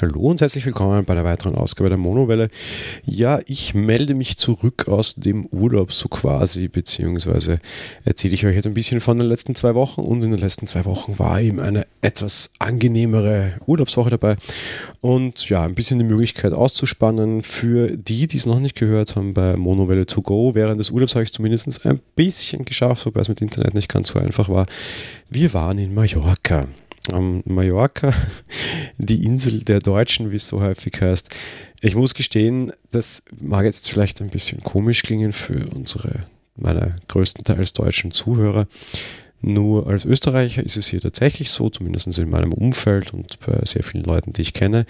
Hallo und herzlich willkommen bei einer weiteren Ausgabe der Monowelle. Ja, ich melde mich zurück aus dem Urlaub so quasi, beziehungsweise erzähle ich euch jetzt ein bisschen von den letzten zwei Wochen und in den letzten zwei Wochen war eben eine etwas angenehmere Urlaubswoche dabei und ja, ein bisschen die Möglichkeit auszuspannen für die, die es noch nicht gehört haben bei Monowelle to go. Während des Urlaubs habe ich es zumindest ein bisschen geschafft, wobei es mit Internet nicht ganz so einfach war. Wir waren in Mallorca am Mallorca, die Insel der Deutschen, wie es so häufig heißt. Ich muss gestehen, das mag jetzt vielleicht ein bisschen komisch klingen für unsere, meine größtenteils deutschen Zuhörer. Nur als Österreicher ist es hier tatsächlich so, zumindest in meinem Umfeld und bei sehr vielen Leuten, die ich kenne,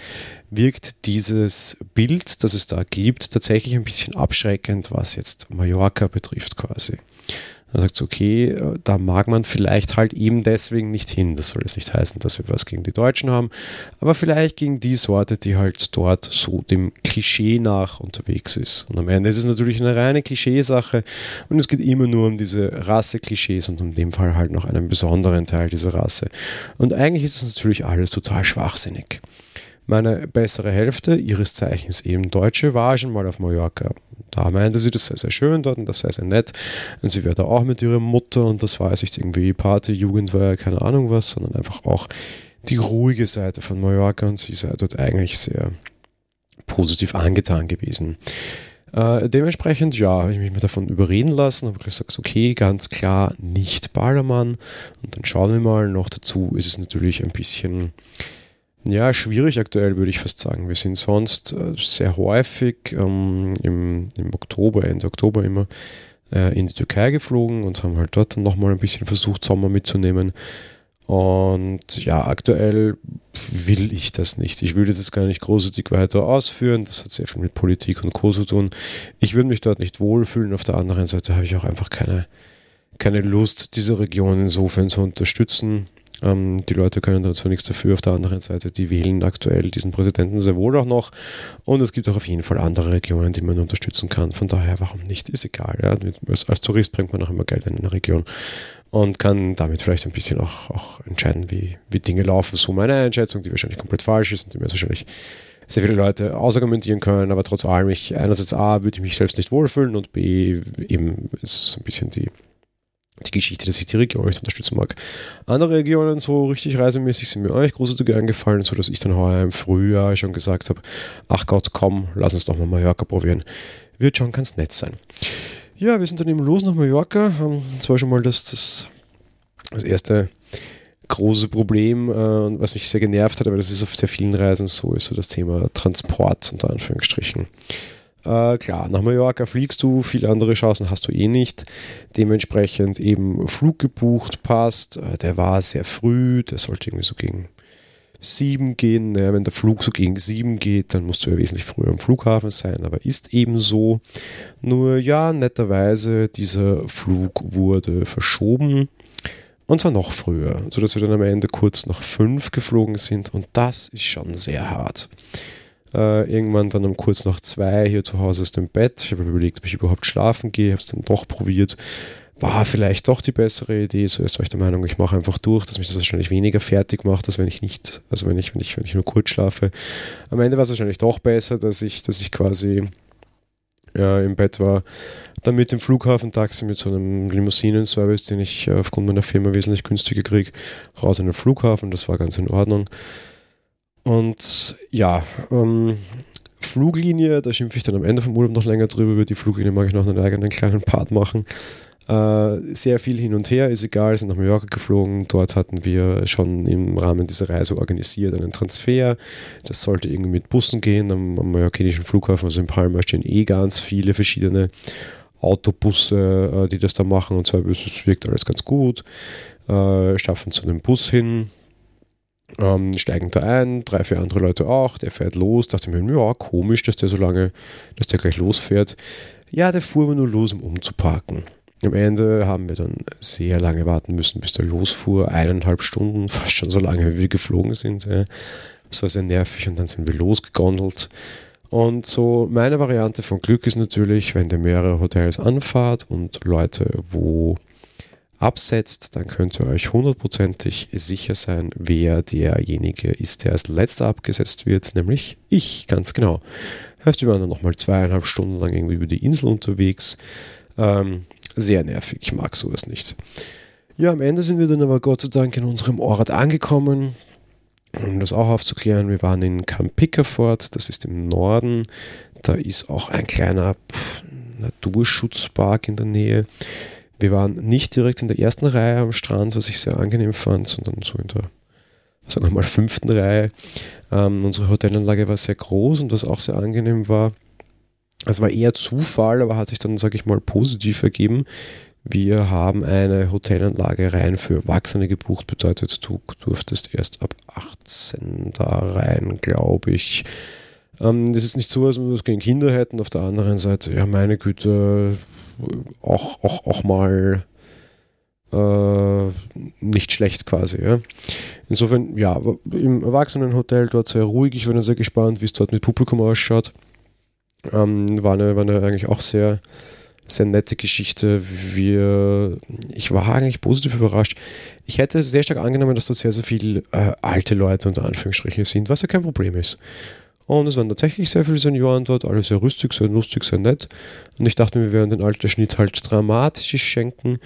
wirkt dieses Bild, das es da gibt, tatsächlich ein bisschen abschreckend, was jetzt Mallorca betrifft quasi. Dann sagt es, okay, äh, da mag man vielleicht halt eben deswegen nicht hin. Das soll jetzt nicht heißen, dass wir was gegen die Deutschen haben, aber vielleicht gegen die Sorte, die halt dort so dem Klischee nach unterwegs ist. Und am Ende ist es natürlich eine reine Klischeesache und es geht immer nur um diese Rasse-Klischees und in dem Fall halt noch einen besonderen Teil dieser Rasse. Und eigentlich ist es natürlich alles total schwachsinnig. Meine bessere Hälfte, ihres Zeichens eben Deutsche, war schon mal auf Mallorca. Da meinte sie, das sei sehr schön dort und das sei sehr nett. Und sie wäre da auch mit ihrer Mutter und das jetzt nicht irgendwie Party, Jugend war ja keine Ahnung was, sondern einfach auch die ruhige Seite von Mallorca und sie sei dort eigentlich sehr positiv angetan gewesen. Äh, dementsprechend, ja, habe ich mich mal davon überreden lassen, habe gesagt, okay, ganz klar nicht Ballermann. Und dann schauen wir mal. Noch dazu ist es natürlich ein bisschen ja, schwierig aktuell, würde ich fast sagen. Wir sind sonst äh, sehr häufig ähm, im, im Oktober, Ende Oktober immer äh, in die Türkei geflogen und haben halt dort dann nochmal ein bisschen versucht, Sommer mitzunehmen. Und ja, aktuell will ich das nicht. Ich will das gar nicht großartig weiter ausführen. Das hat sehr viel mit Politik und Co. zu tun. Ich würde mich dort nicht wohlfühlen. Auf der anderen Seite habe ich auch einfach keine, keine Lust, diese Region insofern zu unterstützen. Ähm, die Leute können da zwar nichts dafür, auf der anderen Seite, die wählen aktuell diesen Präsidenten sehr wohl auch noch. Und es gibt auch auf jeden Fall andere Regionen, die man unterstützen kann. Von daher, warum nicht? Ist egal. Ja? Als, als, Tourist bringt man auch immer Geld in eine Region und kann damit vielleicht ein bisschen auch, auch entscheiden, wie, wie Dinge laufen. So meine Einschätzung, die wahrscheinlich komplett falsch ist und die mir wahrscheinlich sehr viele Leute ausargumentieren können, aber trotz allem, ich einerseits A, würde ich mich selbst nicht wohlfühlen und B, eben ist so ein bisschen die die Geschichte, dass ich die Region nicht unterstützen mag. Andere Regionen, so richtig reisemäßig, sind mir auch nicht großartig eingefallen, so dass ich dann heuer im Frühjahr schon gesagt habe, ach Gott, komm, lass uns doch mal Mallorca probieren. Wird schon ganz nett sein. Ja, wir sind dann eben los nach Mallorca. Das war schon mal das, das, das erste große Problem, äh, was mich sehr genervt hat, aber das ist auf sehr vielen Reisen so, ist so das Thema Transport unter Anführungsstrichen. Äh, klar, nach Mallorca fliegst du, viele andere Chancen hast du eh nicht. Dementsprechend eben Flug gebucht, passt. Äh, der war sehr früh, der sollte irgendwie so gegen sieben gehen. Naja, wenn der Flug so gegen sieben geht, dann musst du ja wesentlich früher am Flughafen sein, aber ist eben so. Nur ja, netterweise, dieser Flug wurde verschoben. Und zwar noch früher, sodass wir dann am Ende kurz nach fünf geflogen sind. Und das ist schon sehr hart. Äh, irgendwann dann um kurz nach zwei hier zu Hause aus dem Bett. Ich habe überlegt, ob ich überhaupt schlafen gehe, habe es dann doch probiert. War vielleicht doch die bessere Idee. So ist ich der Meinung, ich mache einfach durch, dass mich das wahrscheinlich weniger fertig macht, als wenn ich nicht, also wenn ich, wenn ich, wenn ich nur kurz schlafe. Am Ende war es wahrscheinlich doch besser, dass ich, dass ich quasi äh, im Bett war. Dann mit dem Flughafentaxi, mit so einem Limousinenservice, den ich äh, aufgrund meiner Firma wesentlich günstiger kriege, raus in den Flughafen. Das war ganz in Ordnung. Und ja, ähm, Fluglinie, da schimpfe ich dann am Ende vom Urlaub noch länger drüber. Über die Fluglinie mag ich noch einen eigenen kleinen Part machen. Äh, sehr viel hin und her, ist egal, sind nach Mallorca geflogen. Dort hatten wir schon im Rahmen dieser Reise organisiert einen Transfer. Das sollte irgendwie mit Bussen gehen. Am, am mallorquinischen Flughafen, also in Palma, stehen eh ganz viele verschiedene Autobusse, äh, die das da machen. Und zwar es wirkt alles ganz gut. Äh, schaffen zu einem Bus hin, ähm, steigen da ein, drei, vier andere Leute auch, der fährt los, dachte mir, ja, komisch, dass der so lange, dass der gleich losfährt. Ja, der fuhr aber nur los, um umzuparken. Am Ende haben wir dann sehr lange warten müssen, bis der losfuhr, eineinhalb Stunden, fast schon so lange, wie wir geflogen sind. Das war sehr nervig und dann sind wir losgegondelt. Und so meine Variante von Glück ist natürlich, wenn der mehrere Hotels anfahrt und Leute, wo absetzt, dann könnt ihr euch hundertprozentig sicher sein, wer derjenige ist, der als letzter abgesetzt wird, nämlich ich, ganz genau. Heißt, wir waren dann nochmal zweieinhalb Stunden lang irgendwie über die Insel unterwegs. Ähm, sehr nervig, ich mag sowas nicht. Ja, am Ende sind wir dann aber Gott sei Dank in unserem Ort angekommen. Um das auch aufzuklären, wir waren in Camp Pickerford, das ist im Norden. Da ist auch ein kleiner Naturschutzpark in der Nähe. Wir waren nicht direkt in der ersten Reihe am Strand, was ich sehr angenehm fand, sondern so in der, sagen wir mal, fünften Reihe. Ähm, unsere Hotelanlage war sehr groß und was auch sehr angenehm war, es war eher Zufall, aber hat sich dann, sage ich mal, positiv ergeben. Wir haben eine Hotelanlage rein für Erwachsene gebucht, bedeutet, du durftest erst ab 18 da rein, glaube ich. Ähm, das ist nicht so, als wir das gegen Kinder hätten. Auf der anderen Seite, ja, meine Güte, auch, auch, auch mal äh, nicht schlecht quasi. Ja. Insofern, ja, im Erwachsenenhotel dort sehr ruhig. Ich bin sehr gespannt, wie es dort mit Publikum ausschaut. Ähm, war, eine, war eine eigentlich auch sehr, sehr nette Geschichte. Wir, ich war eigentlich positiv überrascht. Ich hätte sehr stark angenommen, dass da sehr, sehr viele äh, alte Leute unter Anführungsstrichen sind, was ja kein Problem ist. Und es waren tatsächlich sehr viele Senioren dort, alle sehr rüstig, sehr lustig, sehr nett. Und ich dachte, wir werden den Altersschnitt halt dramatisch schenken.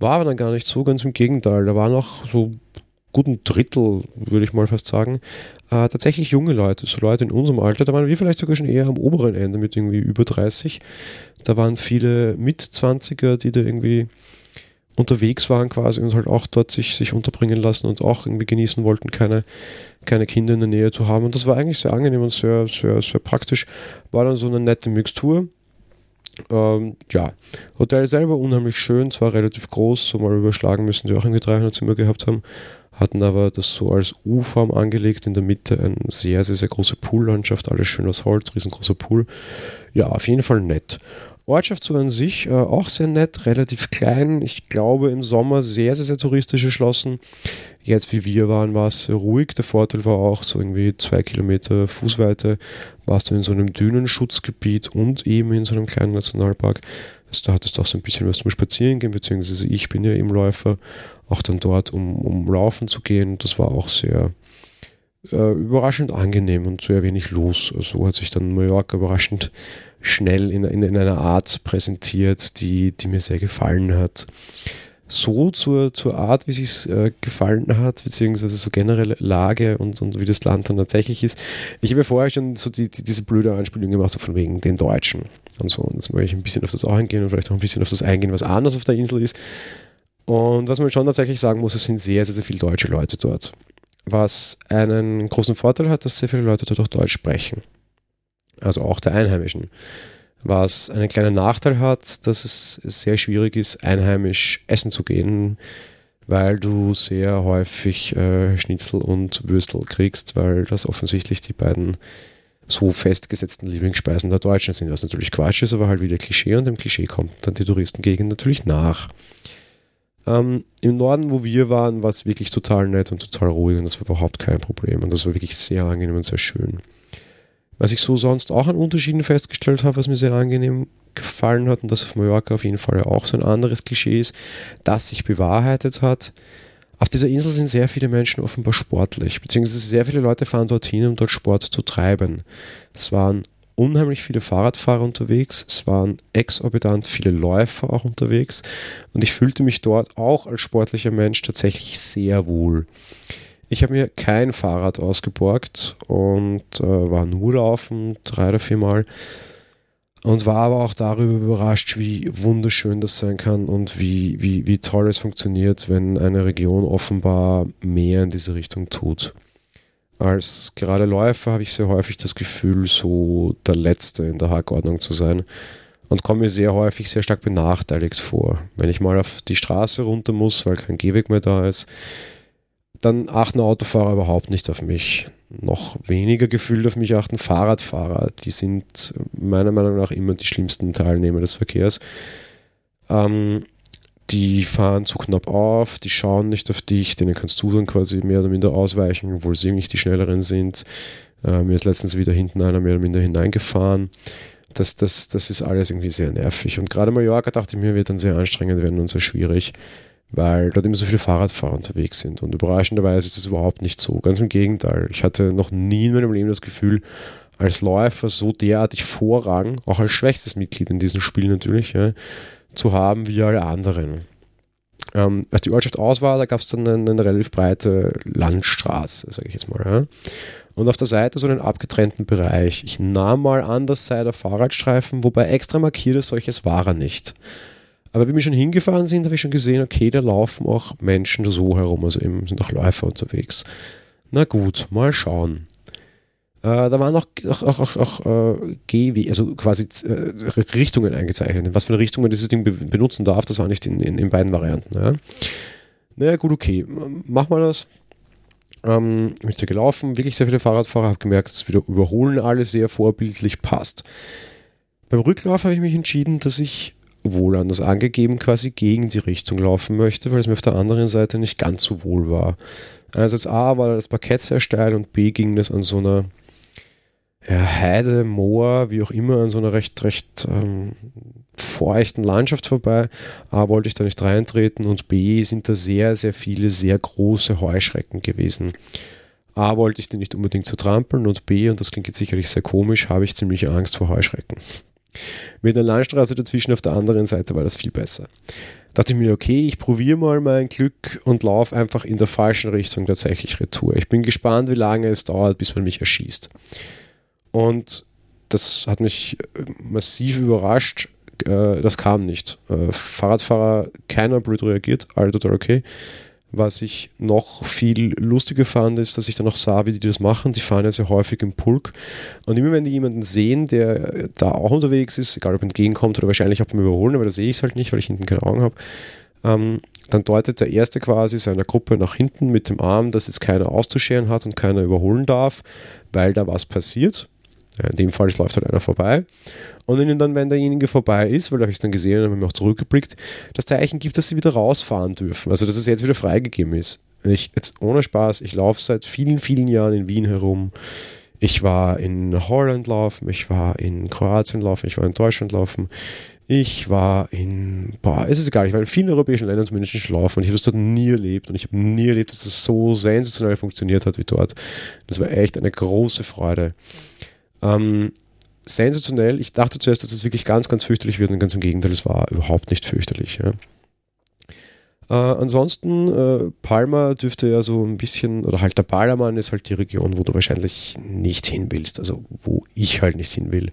War aber dann gar nicht so, ganz im Gegenteil. Da waren auch so guten Drittel, würde ich mal fast sagen, äh, tatsächlich junge Leute, so Leute in unserem Alter, da waren wir vielleicht sogar schon eher am oberen Ende mit irgendwie über 30. Da waren viele Mit-20er, die da irgendwie unterwegs waren quasi und halt auch dort sich, sich unterbringen lassen und auch irgendwie genießen wollten, keine, keine Kinder in der Nähe zu haben. Und das war eigentlich sehr angenehm und sehr, sehr, sehr praktisch. War dann so eine nette Mixtur. Ähm, ja, Hotel selber unheimlich schön, zwar relativ groß, so mal überschlagen müssen, die auch irgendwie 300 Zimmer gehabt haben hatten aber das so als U-Form angelegt, in der Mitte eine sehr, sehr, sehr große Poollandschaft, alles schön aus Holz, riesengroßer Pool. Ja, auf jeden Fall nett. Ortschaft so an sich äh, auch sehr nett, relativ klein. Ich glaube im Sommer sehr, sehr, sehr touristisch erschlossen. Jetzt wie wir waren, war es ruhig. Der Vorteil war auch so irgendwie zwei Kilometer Fußweite warst du in so einem Dünenschutzgebiet und eben in so einem kleinen Nationalpark. Also da hattest du auch so ein bisschen was zum Spazieren gehen, beziehungsweise ich bin ja eben Läufer auch dann dort, um, um laufen zu gehen. Das war auch sehr äh, überraschend angenehm und sehr wenig los. So also hat sich dann Mallorca überraschend schnell in, in, in einer Art präsentiert, die, die mir sehr gefallen hat. So zur, zur Art, wie es sich äh, gefallen hat, beziehungsweise so generelle Lage und, und wie das Land dann tatsächlich ist. Ich habe ja vorher schon so die, die, diese blöde Anspielung gemacht, so von wegen den Deutschen und so. Und jetzt möchte ich ein bisschen auf das auch eingehen und vielleicht auch ein bisschen auf das eingehen, was anders auf der Insel ist. Und was man schon tatsächlich sagen muss, es sind sehr, sehr, sehr viele deutsche Leute dort. Was einen großen Vorteil hat, dass sehr viele Leute dort auch Deutsch sprechen. Also auch der Einheimischen. Was einen kleinen Nachteil hat, dass es sehr schwierig ist, einheimisch essen zu gehen, weil du sehr häufig äh, Schnitzel und Würstel kriegst, weil das offensichtlich die beiden so festgesetzten Lieblingsspeisen der Deutschen sind, was natürlich Quatsch ist, aber halt wieder Klischee und dem Klischee kommt dann die Touristengegend natürlich nach. Ähm, Im Norden, wo wir waren, war es wirklich total nett und total ruhig und das war überhaupt kein Problem und das war wirklich sehr angenehm und sehr schön. Was ich so sonst auch an Unterschieden festgestellt habe, was mir sehr angenehm gefallen hat und das auf Mallorca auf jeden Fall auch so ein anderes Klischee ist, das sich bewahrheitet hat. Auf dieser Insel sind sehr viele Menschen offenbar sportlich, beziehungsweise sehr viele Leute fahren dorthin, um dort Sport zu treiben. Es waren unheimlich viele Fahrradfahrer unterwegs, es waren exorbitant viele Läufer auch unterwegs und ich fühlte mich dort auch als sportlicher Mensch tatsächlich sehr wohl. Ich habe mir kein Fahrrad ausgeborgt und äh, war nur laufen, drei oder vier Mal. Und war aber auch darüber überrascht, wie wunderschön das sein kann und wie, wie, wie toll es funktioniert, wenn eine Region offenbar mehr in diese Richtung tut. Als gerade Läufer habe ich sehr häufig das Gefühl, so der Letzte in der Hackordnung zu sein und komme mir sehr häufig sehr stark benachteiligt vor. Wenn ich mal auf die Straße runter muss, weil kein Gehweg mehr da ist, dann achten Autofahrer überhaupt nicht auf mich. Noch weniger gefühlt auf mich achten Fahrradfahrer. Die sind meiner Meinung nach immer die schlimmsten Teilnehmer des Verkehrs. Ähm, die fahren zu knapp auf, die schauen nicht auf dich, denen kannst du dann quasi mehr oder minder ausweichen, obwohl sie nicht die schnelleren sind. Äh, mir ist letztens wieder hinten einer mehr oder minder hineingefahren. Das, das, das ist alles irgendwie sehr nervig. Und gerade Mallorca dachte ich mir, wird dann sehr anstrengend werden und sehr schwierig, weil dort immer so viele Fahrradfahrer unterwegs sind. Und überraschenderweise ist es überhaupt nicht so. Ganz im Gegenteil. Ich hatte noch nie in meinem Leben das Gefühl, als Läufer so derartig Vorrang, auch als schwächstes Mitglied in diesem Spiel natürlich, ja, zu haben wie alle anderen. Ähm, als die Ortschaft aus war, da gab es dann eine, eine, relativ breite Landstraße, sage ich jetzt mal. Ja. Und auf der Seite so einen abgetrennten Bereich. Ich nahm mal an, das sei der Fahrradstreifen, wobei extra markiert ist, solches war er nicht. Aber wie wir schon hingefahren sind, habe ich schon gesehen, okay, da laufen auch Menschen so herum, also eben sind auch Läufer unterwegs. Na gut, mal schauen. Äh, da waren auch, auch, auch, auch äh, Gehwege, also quasi äh, Richtungen eingezeichnet. Was für eine Richtung man dieses Ding be benutzen darf, das war nicht in, in, in beiden Varianten. Ja. Naja, gut, okay. Machen wir das. Ähm, bin ich da gelaufen, wirklich sehr viele Fahrradfahrer, habe gemerkt, dass wieder Überholen alle sehr vorbildlich passt. Beim Rücklauf habe ich mich entschieden, dass ich wohl anders angegeben quasi gegen die Richtung laufen möchte, weil es mir auf der anderen Seite nicht ganz so wohl war. Einerseits A war das Parkett sehr steil und B ging das an so einer ja, Heide, Moor, wie auch immer, an so einer recht, recht ähm, feuchten Landschaft vorbei. A wollte ich da nicht reintreten und B sind da sehr, sehr viele sehr große Heuschrecken gewesen. A wollte ich die nicht unbedingt zu trampeln und B, und das klingt jetzt sicherlich sehr komisch, habe ich ziemlich Angst vor Heuschrecken. Mit einer Landstraße dazwischen auf der anderen Seite war das viel besser. Dachte ich mir, okay, ich probiere mal mein Glück und laufe einfach in der falschen Richtung tatsächlich retour. Ich bin gespannt, wie lange es dauert, bis man mich erschießt. Und das hat mich äh, massiv überrascht. Äh, das kam nicht. Äh, Fahrradfahrer, keiner blöd reagiert, alle total okay. Was ich noch viel lustiger fand, ist, dass ich dann auch sah, wie die das machen. Die fahren ja sehr häufig im Pulk. Und immer wenn die jemanden sehen, der da auch unterwegs ist, egal ob entgegenkommt oder wahrscheinlich auch beim Überholen, aber da sehe ich es halt nicht, weil ich hinten keine Augen habe, ähm, dann deutet der Erste quasi seiner Gruppe nach hinten mit dem Arm, dass jetzt keiner auszuscheren hat und keiner überholen darf, weil da was passiert. In dem Fall läuft halt einer vorbei. Und dann, wenn derjenige vorbei ist, weil da habe ich es dann gesehen und habe mir auch zurückgeblickt, das Zeichen gibt, dass sie wieder rausfahren dürfen. Also dass es jetzt wieder freigegeben ist. Ich, jetzt ohne Spaß, ich laufe seit vielen, vielen Jahren in Wien herum. Ich war in Holland laufen, ich war in Kroatien laufen, ich war in Deutschland laufen, ich war in, boah, es ist egal, ich war in vielen europäischen Ländern zumindest schon laufen und ich habe es dort nie erlebt und ich habe nie erlebt, dass es so sensationell funktioniert hat wie dort. Das war echt eine große Freude. Ähm, sensationell. Ich dachte zuerst, dass es wirklich ganz, ganz fürchterlich wird und ganz im Gegenteil, es war überhaupt nicht fürchterlich. Ja. Äh, ansonsten, äh, Palma dürfte ja so ein bisschen, oder halt der Ballermann ist halt die Region, wo du wahrscheinlich nicht hin willst, also wo ich halt nicht hin will.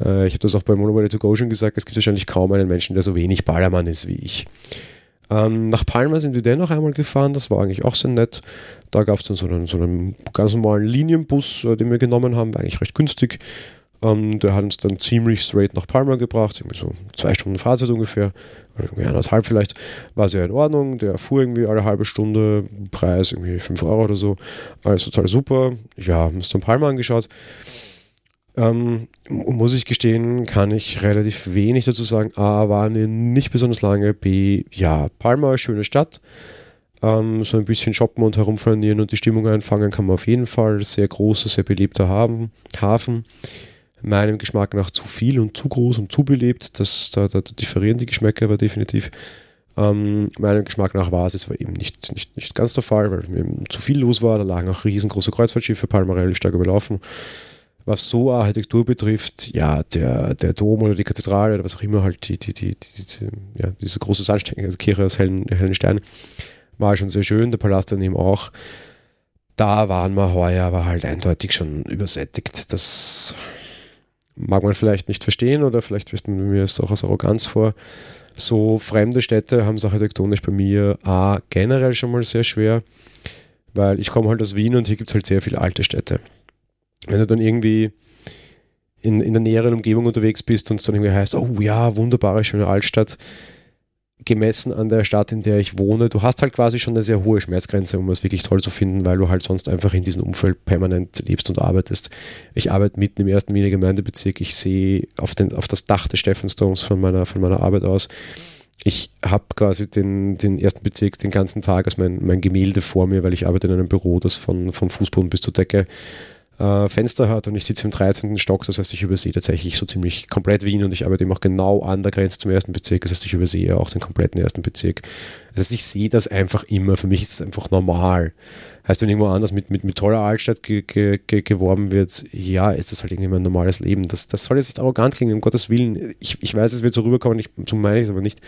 Äh, ich habe das auch bei Monopoly to Go schon gesagt, es gibt wahrscheinlich kaum einen Menschen, der so wenig Ballermann ist wie ich. Ähm, nach Palma sind wir dennoch einmal gefahren, das war eigentlich auch sehr nett. Da gab es dann so einen, so einen ganz normalen Linienbus, äh, den wir genommen haben, war eigentlich recht günstig. Ähm, der hat uns dann ziemlich straight nach Palma gebracht, irgendwie so zwei Stunden Fahrzeit ungefähr, oder irgendwie anderthalb vielleicht, war sehr in Ordnung. Der fuhr irgendwie alle halbe Stunde, Preis irgendwie 5 Euro oder so, alles total super. Ja, haben uns dann Palma angeschaut. Ähm, muss ich gestehen, kann ich relativ wenig dazu sagen. A, waren wir nicht besonders lange. B, ja, Palma, schöne Stadt. Ähm, so ein bisschen shoppen und herumflanieren und die Stimmung einfangen kann man auf jeden Fall. Sehr großer, sehr beliebter Hafen. Hafen. Meinem Geschmack nach zu viel und zu groß und zu belebt. Das, da, da differieren die Geschmäcker aber definitiv. Ähm, meinem Geschmack nach war es jetzt aber eben nicht, nicht, nicht ganz der Fall, weil mir zu viel los war. Da lagen auch riesengroße Kreuzfahrtschiffe, Palma relativ stark überlaufen was so Architektur betrifft, ja, der, der Dom oder die Kathedrale oder was auch immer, halt die, die, die, die ja, diese große Sandstein, also Kirche aus hellen, hellen Steinen, war schon sehr schön, der Palast daneben auch. Da waren wir heuer aber halt eindeutig schon übersättigt. Das mag man vielleicht nicht verstehen oder vielleicht wirft man mir es auch als Arroganz vor. So fremde Städte haben es architektonisch bei mir A, generell schon mal sehr schwer, weil ich komme halt aus Wien und hier gibt es halt sehr viele alte Städte wenn du dann irgendwie in, in der näheren Umgebung unterwegs bist und es dann irgendwie heißt, oh ja, wunderbare, schöne Altstadt, gemessen an der Stadt, in der ich wohne, du hast halt quasi schon eine sehr hohe Schmerzgrenze, um es wirklich toll zu finden, weil du halt sonst einfach in diesem Umfeld permanent lebst und arbeitest. Ich arbeite mitten im ersten Wiener Gemeindebezirk, ich sehe auf, den, auf das Dach des Stephansdoms von meiner, von meiner Arbeit aus. Ich habe quasi den, den ersten Bezirk den ganzen Tag als mein, mein Gemälde vor mir, weil ich arbeite in einem Büro, das von, vom Fußboden bis zur Decke äh, Fenster hat und ich sitze im 13. Stock, das heißt, ich übersehe tatsächlich so ziemlich komplett Wien und ich arbeite eben auch genau an der Grenze zum ersten Bezirk, das heißt, ich übersehe auch den kompletten ersten Bezirk. Das heißt, ich sehe das einfach immer, für mich ist es einfach normal. Heißt, wenn irgendwo anders mit, mit, mit toller Altstadt ge, ge, ge, geworben wird, ja, ist das halt irgendwie ein normales Leben. Das, das soll jetzt nicht arrogant klingen, um Gottes Willen. Ich, ich weiß, es wird so rüberkommen, ich, so meine ich es aber nicht.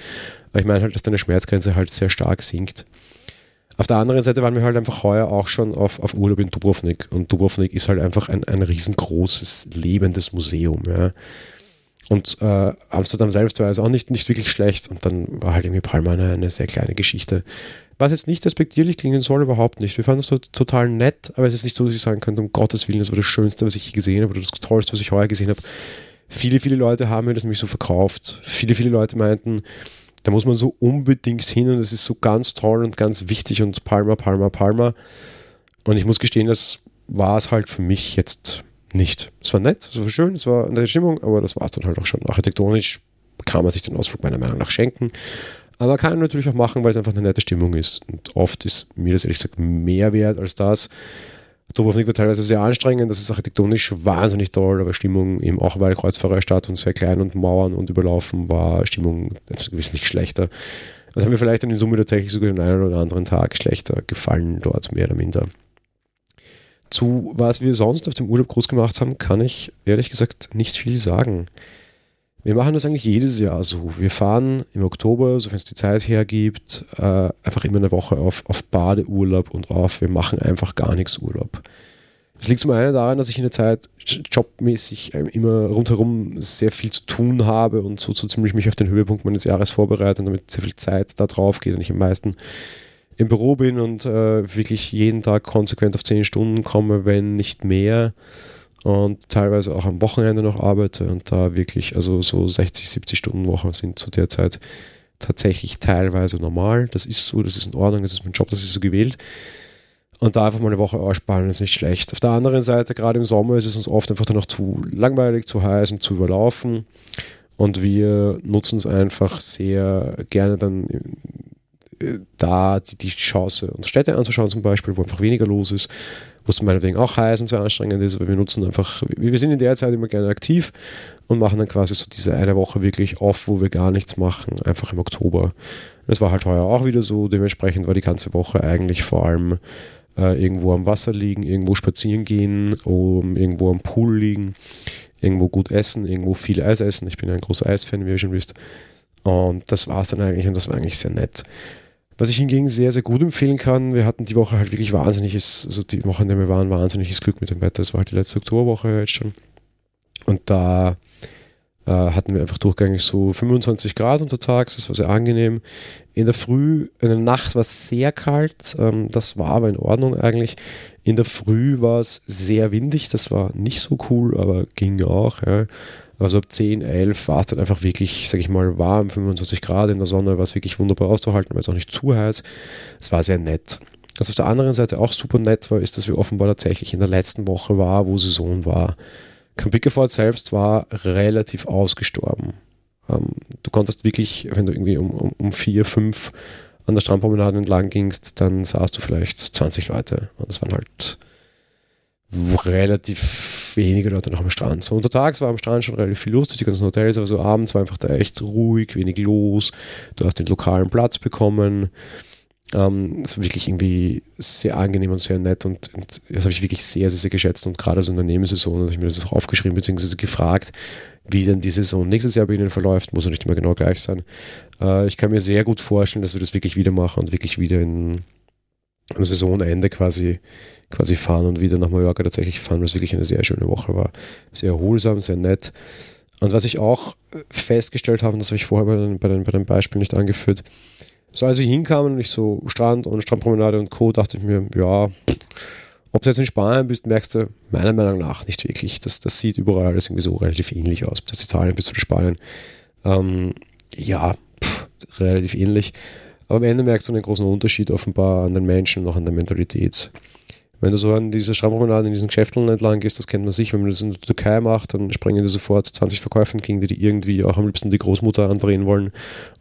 Aber ich meine halt, dass deine Schmerzgrenze halt sehr stark sinkt. Auf der anderen Seite waren wir halt einfach heuer auch schon auf, auf Urlaub in Dubrovnik. Und Dubrovnik ist halt einfach ein, ein riesengroßes, lebendes Museum. Ja. Und äh, Amsterdam selbst war also auch nicht, nicht wirklich schlecht. Und dann war halt irgendwie Palma eine, eine sehr kleine Geschichte. Was jetzt nicht respektierlich klingen soll, überhaupt nicht. Wir fanden so total nett, aber es ist nicht so, dass ich sagen könnte, um Gottes Willen, das war das Schönste, was ich je gesehen habe oder das Tollste, was ich heuer gesehen habe. Viele, viele Leute haben mir das nämlich so verkauft. Viele, viele Leute meinten, da muss man so unbedingt hin und es ist so ganz toll und ganz wichtig und Palma, Palma, Palma. Und ich muss gestehen, das war es halt für mich jetzt nicht. Es war nett, es war schön, es war eine Stimmung, aber das war es dann halt auch schon. Architektonisch kann man sich den Ausflug meiner Meinung nach schenken. Aber kann man natürlich auch machen, weil es einfach eine nette Stimmung ist. Und oft ist mir das ehrlich gesagt mehr wert als das. Dubrovnik war teilweise sehr anstrengend, das ist architektonisch wahnsinnig toll, aber Stimmung eben auch, weil Kreuzfahrerstadt und sehr klein und Mauern und überlaufen war, Stimmung wesentlich schlechter. Das hat mir vielleicht in Summe tatsächlich sogar den einen oder anderen Tag schlechter gefallen dort, mehr oder minder. Zu was wir sonst auf dem Urlaub groß gemacht haben, kann ich ehrlich gesagt nicht viel sagen. Wir machen das eigentlich jedes Jahr so. Wir fahren im Oktober, sofern es die Zeit hergibt, äh, einfach immer eine Woche auf, auf Badeurlaub und auf, wir machen einfach gar nichts Urlaub. Das liegt zum einen daran, dass ich in der Zeit jobmäßig äh, immer rundherum sehr viel zu tun habe und so, so ziemlich mich auf den Höhepunkt meines Jahres vorbereite und damit sehr viel Zeit da drauf geht und ich am meisten im Büro bin und äh, wirklich jeden Tag konsequent auf 10 Stunden komme, wenn nicht mehr und teilweise auch am Wochenende noch arbeite und da wirklich, also so 60, 70 Stunden Wochen sind zu der Zeit tatsächlich teilweise normal. Das ist so, das ist in Ordnung, das ist mein Job, das ist so gewählt. Und da einfach mal eine Woche aussparen ist nicht schlecht. Auf der anderen Seite, gerade im Sommer, ist es uns oft einfach dann noch zu langweilig, zu heiß und zu überlaufen. Und wir nutzen es einfach sehr gerne dann äh, da die, die Chance, uns Städte anzuschauen zum Beispiel, wo einfach weniger los ist wo es meinetwegen auch heiß und sehr anstrengend ist, aber wir nutzen einfach, wir sind in der Zeit immer gerne aktiv und machen dann quasi so diese eine Woche wirklich off, wo wir gar nichts machen, einfach im Oktober. Das war halt heuer auch wieder so, dementsprechend war die ganze Woche eigentlich vor allem äh, irgendwo am Wasser liegen, irgendwo spazieren gehen, um, irgendwo am Pool liegen, irgendwo gut essen, irgendwo viel Eis essen. Ich bin ein großer Eisfan, wie ihr schon wisst. Und das war es dann eigentlich und das war eigentlich sehr nett. Was ich hingegen sehr, sehr gut empfehlen kann, wir hatten die Woche halt wirklich wahnsinniges, also die Woche, in der wir waren, wahnsinniges Glück mit dem Wetter. Das war halt die letzte Oktoberwoche jetzt schon. Und da äh, hatten wir einfach durchgängig so 25 Grad untertags, das war sehr angenehm. In der Früh, in der Nacht war es sehr kalt, ähm, das war aber in Ordnung eigentlich. In der Früh war es sehr windig, das war nicht so cool, aber ging auch. Ja. Also ab 10, 11 war es dann einfach wirklich, sag ich mal, warm, 25 Grad in der Sonne, war es wirklich wunderbar auszuhalten, weil es auch nicht zu heiß. Es war sehr nett. Was auf der anderen Seite auch super nett war, ist, dass wir offenbar tatsächlich in der letzten Woche war, wo Saison war. Campicafort selbst war relativ ausgestorben. Ähm, du konntest wirklich, wenn du irgendwie um, um, um vier, fünf an der Strandpromenade entlang gingst, dann sahst du vielleicht 20 Leute. Und das waren halt relativ wenige Leute noch am Strand. So untertags war am Strand schon relativ viel lustig, die ganzen Hotels, aber so abends war einfach da echt ruhig, wenig los. Du hast den lokalen Platz bekommen. Ähm, es war wirklich irgendwie sehr angenehm und sehr nett und, und das habe ich wirklich sehr, sehr, sehr geschätzt und gerade so in der Nebensaison habe ich mir das auch aufgeschrieben bzw. gefragt, wie denn die Saison nächstes Jahr bei Ihnen verläuft, muss ja nicht immer genau gleich sein. Äh, ich kann mir sehr gut vorstellen, dass wir das wirklich wieder machen und wirklich wieder in, am Saisonende quasi quasi fahren und wieder nach Mallorca tatsächlich fahren, was wirklich eine sehr schöne Woche war. Sehr erholsam, sehr nett. Und was ich auch festgestellt habe, das habe ich vorher bei den, bei den, bei den Beispielen nicht angeführt, so als wir hinkamen und ich so Strand und Strandpromenade und Co., dachte ich mir, ja, ob du jetzt in Spanien bist, merkst du meiner Meinung nach nicht wirklich. Das, das sieht überall alles irgendwie so relativ ähnlich aus. Ob du jetzt Italien bist oder Spanien. Ähm, ja, pff, relativ ähnlich. Aber am Ende merkst du einen großen Unterschied offenbar an den Menschen und auch an der Mentalität. Wenn du so an dieser Strandpromenade in diesen Geschäften entlang gehst, das kennt man sich, wenn man das in der Türkei macht, dann springen dir sofort 20 Verkäufer entgegen, die, die irgendwie auch am liebsten die Großmutter andrehen wollen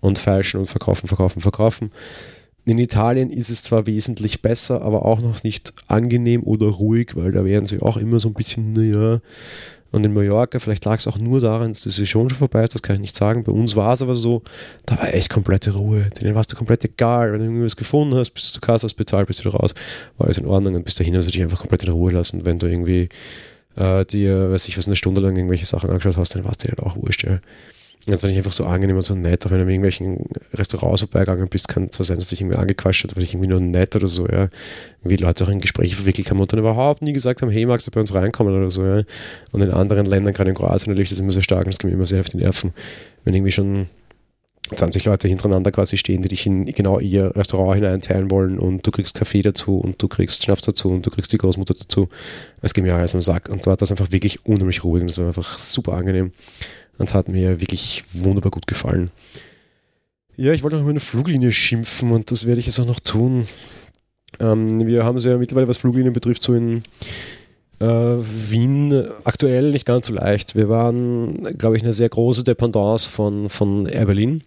und feilschen und verkaufen, verkaufen, verkaufen. In Italien ist es zwar wesentlich besser, aber auch noch nicht angenehm oder ruhig, weil da wären sie auch immer so ein bisschen, naja. Und in Mallorca, vielleicht lag es auch nur daran, dass die Saison schon vorbei ist, das kann ich nicht sagen. Bei uns war es aber so, da war echt komplette Ruhe. Denen war es komplett egal. Wenn du irgendwas gefunden hast, bist du zur Kasse, hast bezahlt, bist du wieder raus, war alles in Ordnung und bis dahin hast du dich einfach komplett in Ruhe lassen. Wenn du irgendwie äh, dir, weiß ich was, eine Stunde lang irgendwelche Sachen angeschaut hast, dann war es dir halt auch wurscht, ja. Jetzt war ich einfach so angenehm und so nett, auch wenn du in irgendwelchen Restaurants vorbeigegangen bist, kann zwar sein, dass dich irgendwie angequatscht hat, weil ich irgendwie nur nett oder so, ja. Irgendwie Leute auch in Gespräche verwickelt haben und dann überhaupt nie gesagt haben, hey, magst du bei uns reinkommen oder so, ja. Und in anderen Ländern, gerade in Kroatien, erlebe ich das immer sehr stark und das geht mir immer sehr auf die Nerven. Wenn irgendwie schon 20 Leute hintereinander quasi stehen, die dich in genau ihr Restaurant hineinteilen wollen und du kriegst Kaffee dazu und du kriegst Schnaps dazu und du kriegst die Großmutter dazu. Es geht mir alles am Sack und war das einfach wirklich unheimlich ruhig und das war einfach super angenehm. Und hat mir wirklich wunderbar gut gefallen. Ja, ich wollte noch über eine Fluglinie schimpfen und das werde ich jetzt auch noch tun. Ähm, wir haben es ja mittlerweile, was Fluglinien betrifft, so in äh, Wien aktuell nicht ganz so leicht. Wir waren, glaube ich, eine sehr große Dependance von, von Air Berlin.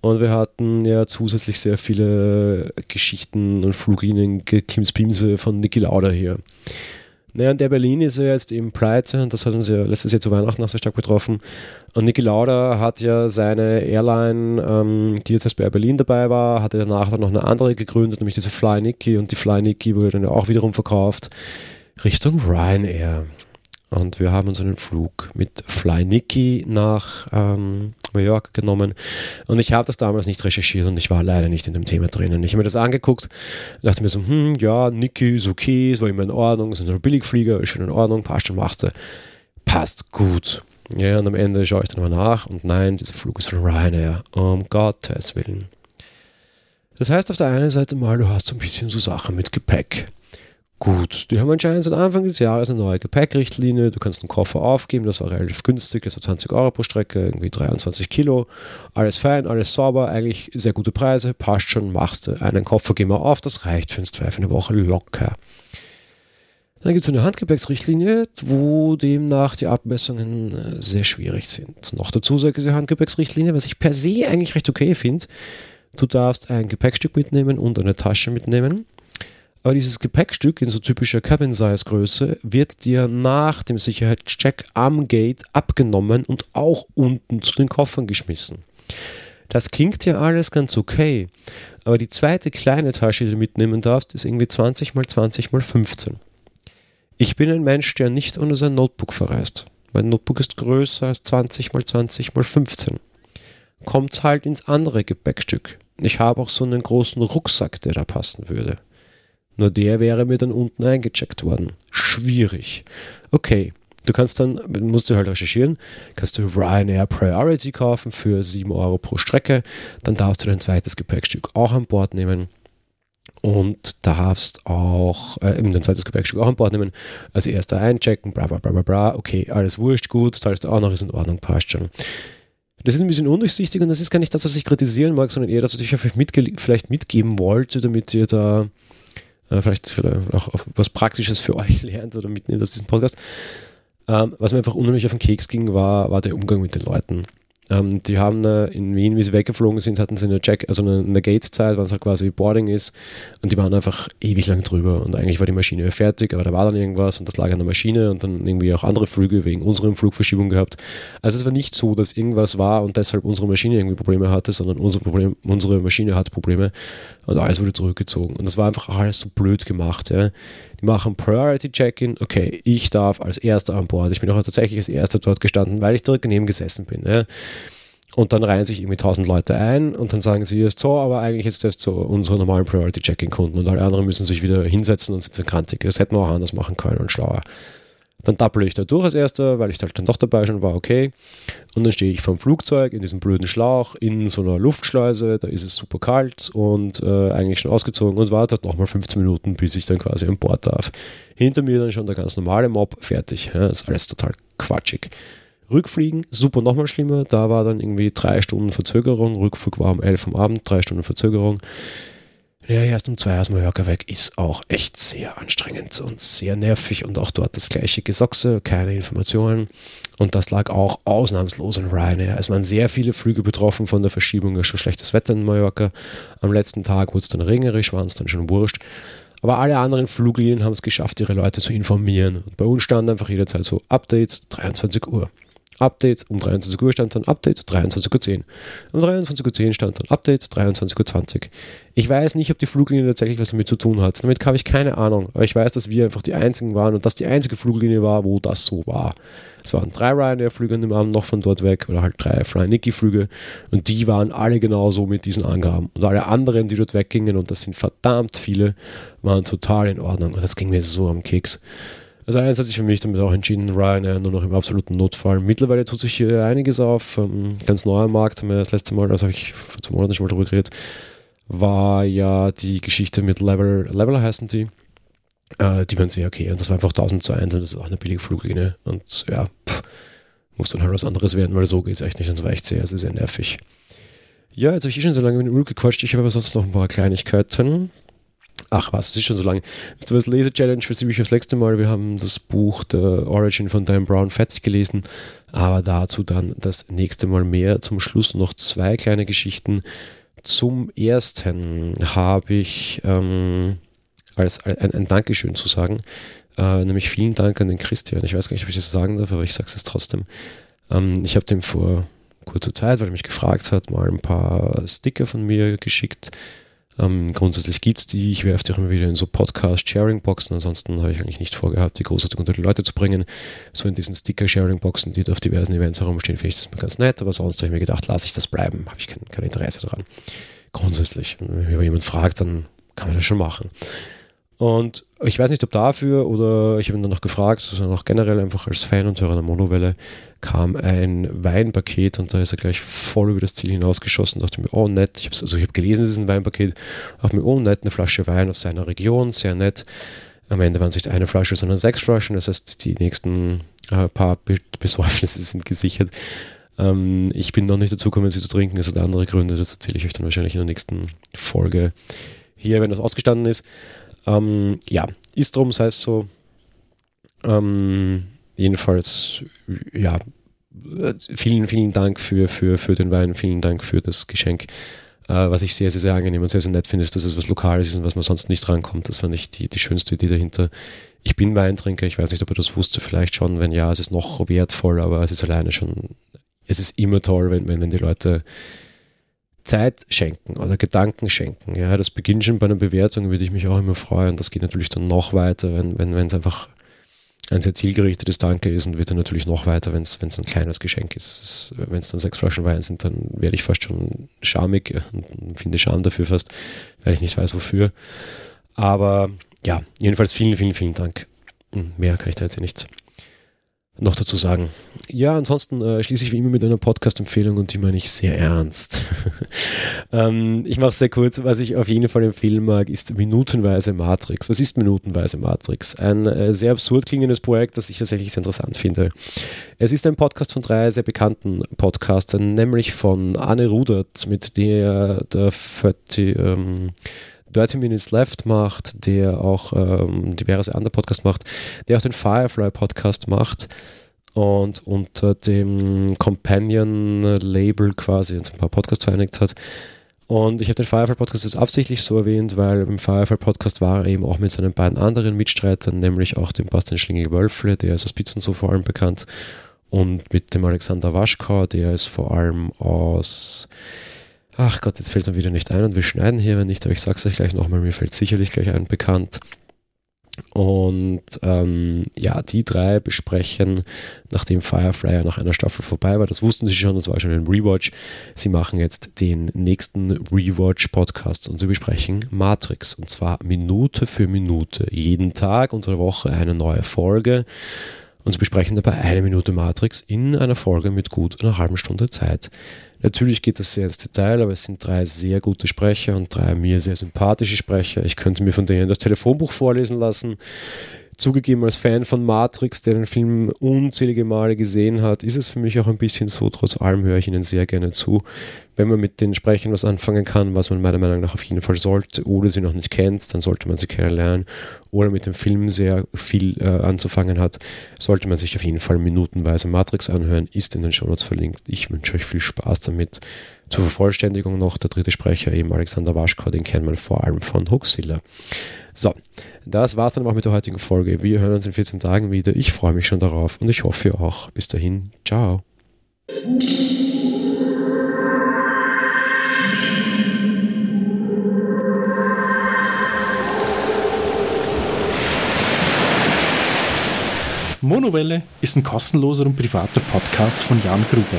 Und wir hatten ja zusätzlich sehr viele Geschichten und Fluglinien, Klimspimse von Niki Lauda hier. Naja, und der Berlin ist ja jetzt eben pleite und das hat uns ja letztes Jahr zu Weihnachten auch sehr stark betroffen. Und Niki Lauda hat ja seine Airline, ähm, die jetzt erst bei Berlin dabei war, hatte danach dann noch eine andere gegründet, nämlich diese Fly Niki und die Fly Niki wurde dann ja auch wiederum verkauft Richtung Ryanair. Und wir haben uns einen Flug mit Fly Niki nach ähm, Mallorca genommen. Und ich habe das damals nicht recherchiert und ich war leider nicht in dem Thema drinnen. Ich habe mir das angeguckt, dachte mir so, hm, ja, Niki ist okay, es war immer in Ordnung, es nur Billigflieger, ist schon in Ordnung, passt schon, machst du. Passt gut. Ja, und am Ende schaue ich dann mal nach und nein, dieser Flug ist von Ryanair. Um Gottes Willen. Das heißt auf der einen Seite mal, du hast so ein bisschen so Sachen mit Gepäck. Gut, die haben anscheinend seit Anfang des Jahres eine neue Gepäckrichtlinie. Du kannst einen Koffer aufgeben, das war relativ günstig, das war 20 Euro pro Strecke, irgendwie 23 Kilo. Alles fein, alles sauber, eigentlich sehr gute Preise, passt schon, machst du. Einen Koffer gehen wir auf, das reicht für einen Zwei für eine Woche locker. Dann gibt es eine Handgepäcksrichtlinie, wo demnach die Abmessungen äh, sehr schwierig sind. Noch dazu sagt diese Handgepäcksrichtlinie, was ich per se eigentlich recht okay finde. Du darfst ein Gepäckstück mitnehmen und eine Tasche mitnehmen. Aber dieses Gepäckstück in so typischer Cabin-Size-Größe wird dir nach dem Sicherheitscheck am Gate abgenommen und auch unten zu den Koffern geschmissen. Das klingt ja alles ganz okay, aber die zweite kleine Tasche, die du mitnehmen darfst, ist irgendwie 20 x 20 x 15. Ich bin ein Mensch, der nicht ohne sein Notebook verreist. Mein Notebook ist größer als 20 x 20 x 15. Kommt halt ins andere Gepäckstück. Ich habe auch so einen großen Rucksack, der da passen würde. Nur der wäre mir dann unten eingecheckt worden. Schwierig. Okay, du kannst dann, musst du halt recherchieren, kannst du Ryanair Priority kaufen für 7 Euro pro Strecke. Dann darfst du dein zweites Gepäckstück auch an Bord nehmen und darfst auch äh, eben dein zweites Gepäckstück auch an Bord nehmen. Als erster einchecken, bla bla bla bla bla. Okay, alles wurscht, gut, zahlst du auch noch, ist in Ordnung, passt schon. Das ist ein bisschen undurchsichtig und das ist gar nicht das, was ich kritisieren mag, sondern eher das, was ich vielleicht, mitge vielleicht mitgeben wollte, damit ihr da äh, vielleicht, vielleicht auch was Praktisches für euch lernt oder mitnehmt aus diesem Podcast. Ähm, was mir einfach unheimlich auf den Keks ging, war, war der Umgang mit den Leuten. Ähm, die haben äh, in Wien, wie sie weggeflogen sind, hatten sie eine Check, also eine, eine Gate-Zeit, weil es halt quasi Boarding ist. Und die waren einfach ewig lang drüber. Und eigentlich war die Maschine fertig, aber da war dann irgendwas und das lag an der Maschine und dann irgendwie auch andere Flüge wegen unserer Flugverschiebung gehabt. Also es war nicht so, dass irgendwas war und deshalb unsere Maschine irgendwie Probleme hatte, sondern unser Problem, unsere Maschine hatte Probleme und alles wurde zurückgezogen. Und das war einfach alles so blöd gemacht. Ja. Die machen Priority Check-in. Okay, ich darf als Erster an Bord. Ich bin auch tatsächlich als Erster dort gestanden, weil ich direkt daneben gesessen bin. Ja. Und dann reihen sich irgendwie tausend Leute ein und dann sagen sie, ist so, aber eigentlich ist das so unsere normalen Priority Check-in-Kunden und alle anderen müssen sich wieder hinsetzen und sind krantig. Das hätten wir auch anders machen können und schlauer. Dann dappel ich da durch als erster, weil ich halt dann doch dabei schon war, okay. Und dann stehe ich vom Flugzeug in diesem blöden Schlauch in so einer Luftschleuse, da ist es super kalt und äh, eigentlich schon ausgezogen und warte halt nochmal 15 Minuten, bis ich dann quasi an Bord darf. Hinter mir dann schon der ganz normale Mob, fertig. Ja, ist alles total quatschig. Rückfliegen, super nochmal schlimmer, da war dann irgendwie drei Stunden Verzögerung, Rückflug war um 11 am Abend, drei Stunden Verzögerung. Ja, erst um zwei aus Mallorca weg ist auch echt sehr anstrengend und sehr nervig und auch dort das gleiche Gesochse, keine Informationen. Und das lag auch ausnahmslos in Ryanair. Es waren sehr viele Flüge betroffen von der Verschiebung, schon schlechtes Wetter in Mallorca. Am letzten Tag wurde es dann regnerisch, war es dann schon wurscht. Aber alle anderen Fluglinien haben es geschafft, ihre Leute zu informieren. Und bei uns stand einfach jederzeit so Update 23 Uhr. Update um 23 Uhr stand dann Update 23.10 Uhr. Um 23.10 Uhr stand dann Update 23.20 Uhr. Ich weiß nicht, ob die Fluglinie tatsächlich was damit zu tun hat. Damit habe ich keine Ahnung. Aber ich weiß, dass wir einfach die einzigen waren und dass die einzige Fluglinie war, wo das so war. Es waren drei Ryanair-Flüge an dem Abend noch von dort weg oder halt drei Fly Nicky-Flüge und die waren alle genauso mit diesen Angaben. Und alle anderen, die dort weggingen, und das sind verdammt viele, waren total in Ordnung. Und das ging mir so am Keks. Also eins hat sich für mich damit auch entschieden, Ryanair nur noch im absoluten Notfall. Mittlerweile tut sich hier einiges auf. Ähm, ganz neuer Markt, das letzte Mal, das habe ich vor zwei Monaten schon mal drüber geredet, war ja die Geschichte mit Level, Level heißen die. Äh, die waren sehr okay. Und das war einfach 1000 zu 1 und das ist auch eine billige Fluglinie. Und ja, pff, muss dann halt was anderes werden, weil so geht es echt nicht. Und das war echt sehr, sehr, sehr nervig. Ja, jetzt habe ich eh schon so lange mit dem Ulf gequatscht. Ich habe aber sonst noch ein paar Kleinigkeiten. Ach was, es ist schon so lange. Wisst ihr was, Lese-Challenge für ich das letzte Mal. Wir haben das Buch The Origin von Dan Brown fertig gelesen, aber dazu dann das nächste Mal mehr. Zum Schluss noch zwei kleine Geschichten. Zum ersten habe ich ähm, als ein, ein, Dankeschön zu sagen, äh, nämlich vielen Dank an den Christian. Ich weiß gar nicht, ob ich das sagen darf, aber ich sage es trotzdem. Ähm, ich habe dem vor kurzer Zeit, weil er mich gefragt hat, mal ein paar Sticker von mir geschickt ähm, grundsätzlich gibt es die. Ich werfe die auch immer wieder in so Podcast-Sharing-Boxen. Ansonsten habe ich eigentlich nicht vorgehabt, die großartig unter die Leute zu bringen. So in diesen Sticker-Sharing-Boxen, die da auf diversen Events herumstehen, finde ich das mal ganz nett. Aber sonst habe ich mir gedacht, lasse ich das bleiben. Habe ich kein, kein Interesse daran. Grundsätzlich. Wenn mich jemand fragt, dann kann man das schon machen. Und ich weiß nicht, ob dafür oder ich habe ihn dann noch gefragt, sondern auch generell einfach als Fan und Hörer der Monowelle kam ein Weinpaket und da ist er gleich voll über das Ziel hinausgeschossen. Dachte mir, oh nett, ich also ich habe gelesen, es ist ein Weinpaket, dachte mir, oh nett, eine Flasche Wein aus seiner Region, sehr nett. Am Ende waren es nicht eine Flasche, sondern sechs Flaschen. Das heißt, die nächsten äh, paar Besäufnisse sind gesichert. Ähm, ich bin noch nicht dazu gekommen, sie zu trinken. Das hat andere Gründe. Das erzähle ich euch dann wahrscheinlich in der nächsten Folge hier, wenn das ausgestanden ist. Ähm, ja, ist drum, sei es so. Ähm, jedenfalls, ja, vielen, vielen Dank für, für, für den Wein, vielen Dank für das Geschenk. Äh, was ich sehr, sehr, sehr angenehm und sehr, sehr nett finde, ist, dass es was Lokales ist und was man sonst nicht rankommt. Das war nicht die, die schönste Idee dahinter. Ich bin Weintrinker, ich weiß nicht, ob er das wusste, vielleicht schon. Wenn ja, es ist noch wertvoll, aber es ist alleine schon, es ist immer toll, wenn, wenn, wenn die Leute Zeit schenken oder Gedanken schenken. Ja, das beginnt schon bei einer Bewertung, würde ich mich auch immer freuen. Das geht natürlich dann noch weiter, wenn, wenn, wenn es einfach ein sehr zielgerichtetes Danke ist und wird dann natürlich noch weiter, wenn es ein kleines Geschenk ist. Wenn es dann sechs Flaschen Wein sind, dann werde ich fast schon schamig und finde Scham dafür fast, weil ich nicht weiß wofür. Aber ja, jedenfalls vielen, vielen, vielen Dank. Mehr kann ich da jetzt ja nicht noch dazu sagen? Ja, ansonsten äh, schließe ich wie immer mit einer Podcast-Empfehlung und die meine ich sehr ernst. ähm, ich mache es sehr kurz. Was ich auf jeden Fall empfehlen mag, ist Minutenweise Matrix. Was ist Minutenweise Matrix? Ein äh, sehr absurd klingendes Projekt, das ich tatsächlich sehr interessant finde. Es ist ein Podcast von drei sehr bekannten Podcastern, nämlich von Anne Rudert, mit der der 40, ähm, 30 Minutes Left macht, der auch ähm, diverse andere Podcasts macht, der auch den Firefly Podcast macht und unter dem Companion-Label quasi ein paar Podcasts vereinigt hat. Und ich habe den Firefly Podcast jetzt absichtlich so erwähnt, weil im Firefly Podcast war er eben auch mit seinen beiden anderen Mitstreitern, nämlich auch dem Bastian Schlingel-Wölfle, der ist aus Pizzen so vor allem bekannt, und mit dem Alexander Waschkau, der ist vor allem aus Ach Gott, jetzt fällt es mir wieder nicht ein und wir schneiden hier, wenn nicht, aber ich sag's euch gleich nochmal, mir fällt sicherlich gleich ein bekannt. Und ähm, ja, die drei besprechen, nachdem Firefly nach einer Staffel vorbei war, das wussten sie schon, das war schon ein Rewatch, sie machen jetzt den nächsten Rewatch-Podcast und sie besprechen Matrix und zwar Minute für Minute, jeden Tag unter der Woche eine neue Folge und sie besprechen dabei eine Minute Matrix in einer Folge mit gut einer halben Stunde Zeit. Natürlich geht das sehr ins Detail, aber es sind drei sehr gute Sprecher und drei mir sehr sympathische Sprecher. Ich könnte mir von denen das Telefonbuch vorlesen lassen. Zugegeben, als Fan von Matrix, der den Film unzählige Male gesehen hat, ist es für mich auch ein bisschen so. Trotz allem höre ich ihnen sehr gerne zu. wenn man mit den Sprechern was anfangen kann, was man meiner Meinung nach auf jeden Fall sollte, oder sie noch nicht kennt, dann sollte man sie kennenlernen, oder mit dem Film sehr viel äh, anzufangen hat, sollte man sich auf jeden Fall minutenweise Matrix anhören, ist in den Shownotes verlinkt. Ich wünsche euch viel Spaß damit. Zur Vervollständigung noch der dritte Sprecher, eben Alexander Waschkau, den kennt man vor allem von Hoaxilla. So, das war's dann auch mit der heutigen Folge. Wir hören uns in 14 Tagen wieder. Ich freue mich schon darauf und ich hoffe auch. Bis dahin, ciao. Monowelle ist ein kostenloser und privater Podcast von Jan Gruber.